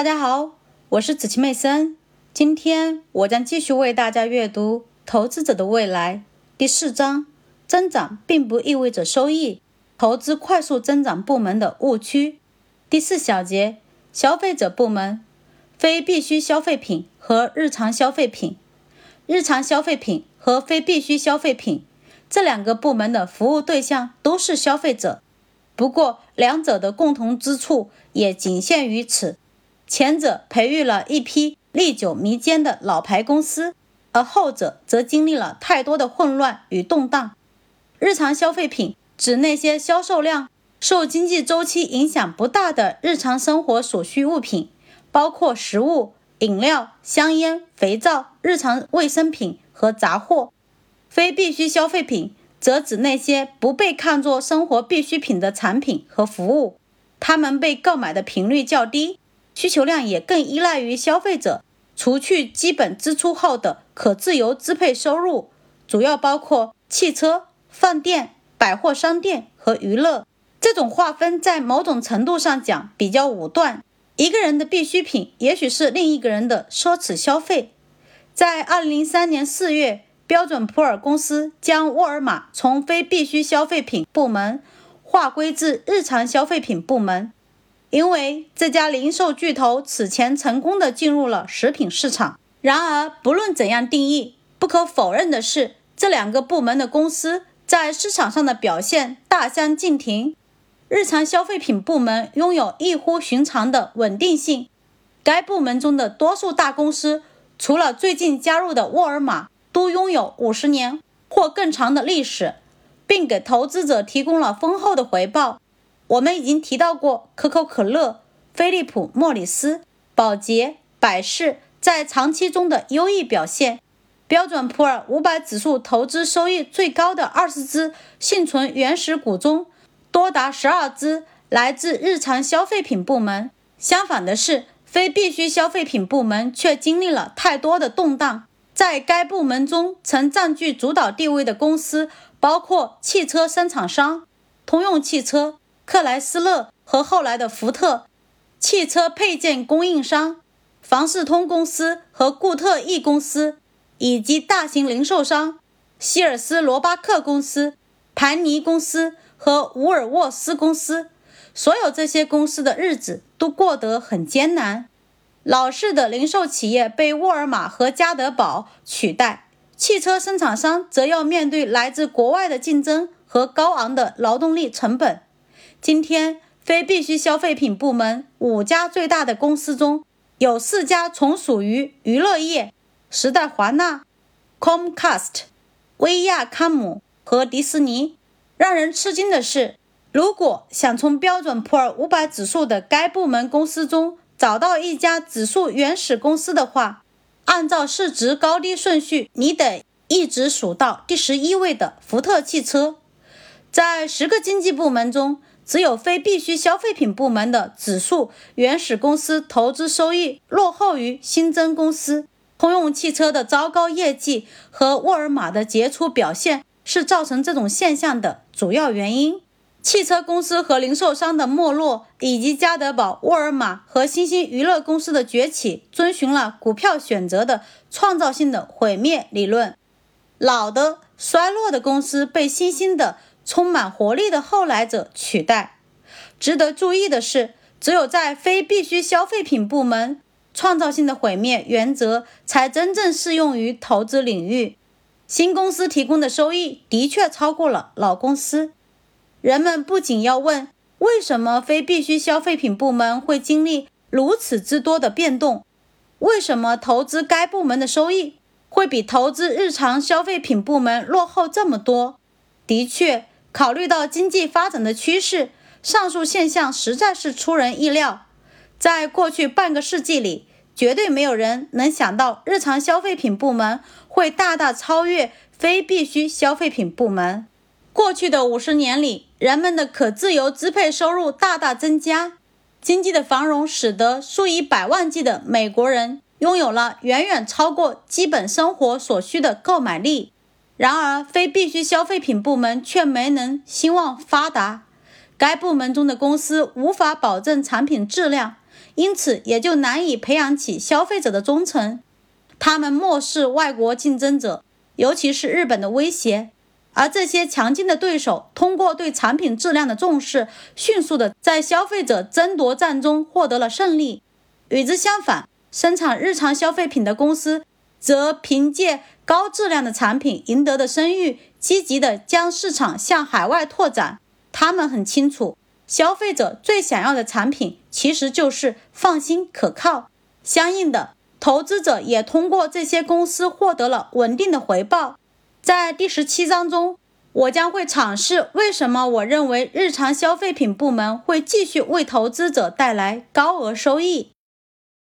大家好，我是子琪妹森。今天我将继续为大家阅读《投资者的未来》第四章：增长并不意味着收益。投资快速增长部门的误区。第四小节：消费者部门、非必需消费品和日常消费品。日常消费品和非必需消费品这两个部门的服务对象都是消费者，不过两者的共同之处也仅限于此。前者培育了一批历久弥坚的老牌公司，而后者则经历了太多的混乱与动荡。日常消费品指那些销售量受经济周期影响不大的日常生活所需物品，包括食物、饮料、香烟、肥皂、日常卫生品和杂货。非必需消费品则指那些不被看作生活必需品的产品和服务，它们被购买的频率较低。需求量也更依赖于消费者除去基本支出后的可自由支配收入，主要包括汽车、饭店、百货商店和娱乐。这种划分在某种程度上讲比较武断。一个人的必需品也许是另一个人的奢侈消费。在2003年4月，标准普尔公司将沃尔玛从非必需消费品部门划归至日常消费品部门。因为这家零售巨头此前成功的进入了食品市场。然而，不论怎样定义，不可否认的是，这两个部门的公司在市场上的表现大相径庭。日常消费品部门拥有异乎寻常的稳定性。该部门中的多数大公司，除了最近加入的沃尔玛，都拥有五十年或更长的历史，并给投资者提供了丰厚的回报。我们已经提到过，可口可乐、飞利浦莫里斯、宝洁、百事在长期中的优异表现。标准普尔五百指数投资收益最高的二十只幸存原始股中，多达十二只来自日常消费品部门。相反的是，非必需消费品部门却经历了太多的动荡。在该部门中，曾占据主导地位的公司包括汽车生产商通用汽车。克莱斯勒和后来的福特，汽车配件供应商房士通公司和固特异公司，以及大型零售商希尔斯罗巴克公司、盘尼公司和伍尔沃斯公司。所有这些公司的日子都过得很艰难。老式的零售企业被沃尔玛和家得宝取代，汽车生产商则要面对来自国外的竞争和高昂的劳动力成本。今天，非必需消费品部门五家最大的公司中有四家从属于娱乐业：时代华纳、Comcast、威亚康姆和迪士尼。让人吃惊的是，如果想从标准普尔五百指数的该部门公司中找到一家指数原始公司的话，按照市值高低顺序，你得一直数到第十一位的福特汽车。在十个经济部门中，只有非必需消费品部门的指数原始公司投资收益落后于新增公司。通用汽车的糟糕业绩和沃尔玛的杰出表现是造成这种现象的主要原因。汽车公司和零售商的没落，以及加德堡、沃尔玛和新兴娱乐公司的崛起，遵循了股票选择的创造性的毁灭理论。老的、衰落的公司被新兴的。充满活力的后来者取代。值得注意的是，只有在非必需消费品部门，创造性的毁灭原则才真正适用于投资领域。新公司提供的收益的确超过了老公司。人们不仅要问为什么非必需消费品部门会经历如此之多的变动，为什么投资该部门的收益会比投资日常消费品部门落后这么多？的确。考虑到经济发展的趋势，上述现象实在是出人意料。在过去半个世纪里，绝对没有人能想到日常消费品部门会大大超越非必需消费品部门。过去的五十年里，人们的可自由支配收入大大增加，经济的繁荣使得数以百万计的美国人拥有了远远超过基本生活所需的购买力。然而，非必需消费品部门却没能兴旺发达。该部门中的公司无法保证产品质量，因此也就难以培养起消费者的忠诚。他们漠视外国竞争者，尤其是日本的威胁，而这些强劲的对手通过对产品质量的重视，迅速的在消费者争夺战中获得了胜利。与之相反，生产日常消费品的公司则凭借高质量的产品赢得的声誉，积极的将市场向海外拓展。他们很清楚，消费者最想要的产品其实就是放心可靠。相应的，投资者也通过这些公司获得了稳定的回报。在第十七章中，我将会阐释为什么我认为日常消费品部门会继续为投资者带来高额收益。